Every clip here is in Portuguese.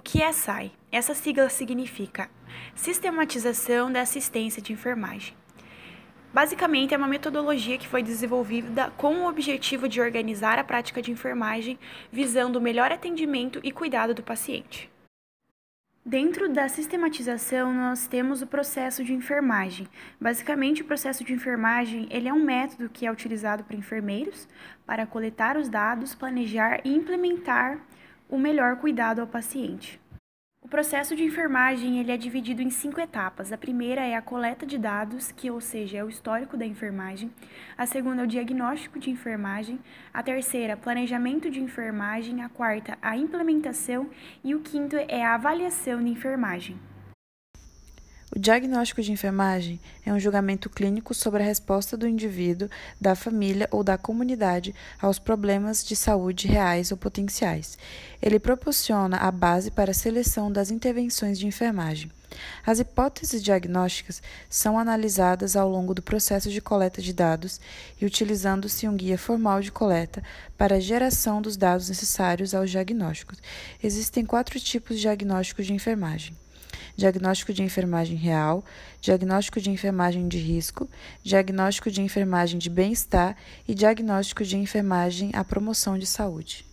O que é SAI? Essa sigla significa Sistematização da Assistência de Enfermagem. Basicamente, é uma metodologia que foi desenvolvida com o objetivo de organizar a prática de enfermagem, visando o melhor atendimento e cuidado do paciente. Dentro da sistematização, nós temos o processo de enfermagem. Basicamente, o processo de enfermagem ele é um método que é utilizado por enfermeiros para coletar os dados, planejar e implementar o melhor cuidado ao paciente. O processo de enfermagem ele é dividido em cinco etapas. A primeira é a coleta de dados, que ou seja, é o histórico da enfermagem. A segunda é o diagnóstico de enfermagem. A terceira, planejamento de enfermagem. A quarta, a implementação. E o quinto é a avaliação de enfermagem. O diagnóstico de enfermagem é um julgamento clínico sobre a resposta do indivíduo, da família ou da comunidade aos problemas de saúde reais ou potenciais. Ele proporciona a base para a seleção das intervenções de enfermagem. As hipóteses diagnósticas são analisadas ao longo do processo de coleta de dados e utilizando-se um guia formal de coleta para a geração dos dados necessários aos diagnósticos. Existem quatro tipos de diagnósticos de enfermagem diagnóstico de enfermagem real, diagnóstico de enfermagem de risco, diagnóstico de enfermagem de bem-estar e diagnóstico de enfermagem à promoção de saúde.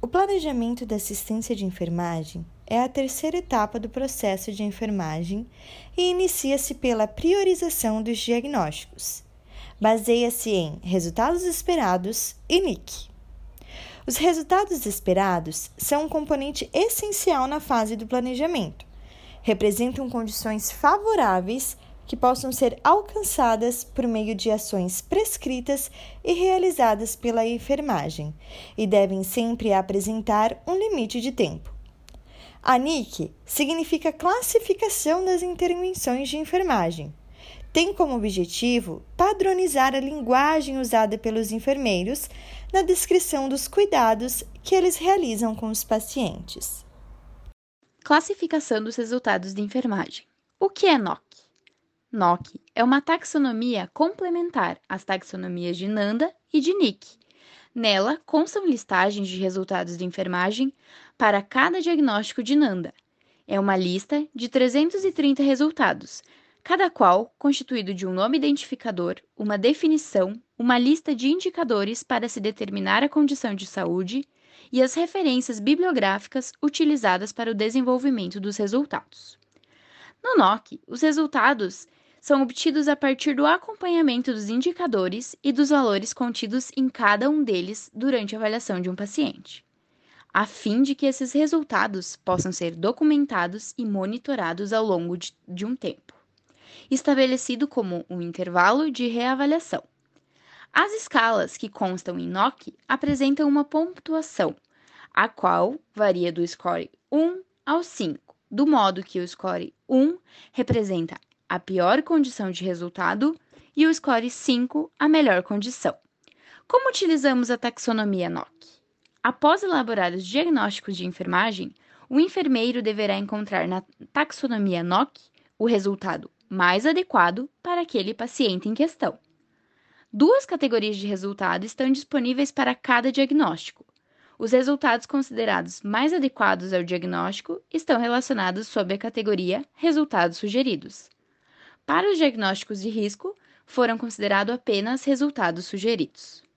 O planejamento da assistência de enfermagem é a terceira etapa do processo de enfermagem e inicia-se pela priorização dos diagnósticos. Baseia-se em resultados esperados e NIC. Os resultados esperados são um componente essencial na fase do planejamento representam condições favoráveis que possam ser alcançadas por meio de ações prescritas e realizadas pela enfermagem e devem sempre apresentar um limite de tempo. A NIC significa Classificação das Intervenções de Enfermagem. Tem como objetivo padronizar a linguagem usada pelos enfermeiros na descrição dos cuidados que eles realizam com os pacientes. Classificação dos resultados de enfermagem. O que é NOC? NOC é uma taxonomia complementar às taxonomias de Nanda e de Nick. Nela constam listagens de resultados de enfermagem para cada diagnóstico de Nanda. É uma lista de 330 resultados, cada qual constituído de um nome identificador, uma definição, uma lista de indicadores para se determinar a condição de saúde e as referências bibliográficas utilizadas para o desenvolvimento dos resultados. No NOC, os resultados são obtidos a partir do acompanhamento dos indicadores e dos valores contidos em cada um deles durante a avaliação de um paciente, a fim de que esses resultados possam ser documentados e monitorados ao longo de, de um tempo, estabelecido como um intervalo de reavaliação. As escalas que constam em NOC apresentam uma pontuação, a qual varia do score 1 ao 5, do modo que o score 1 representa a pior condição de resultado e o score 5 a melhor condição. Como utilizamos a taxonomia NOC? Após elaborar os diagnósticos de enfermagem, o enfermeiro deverá encontrar na taxonomia NOC o resultado mais adequado para aquele paciente em questão. Duas categorias de resultado estão disponíveis para cada diagnóstico. Os resultados considerados mais adequados ao diagnóstico estão relacionados sob a categoria Resultados sugeridos. Para os diagnósticos de risco, foram considerados apenas resultados sugeridos.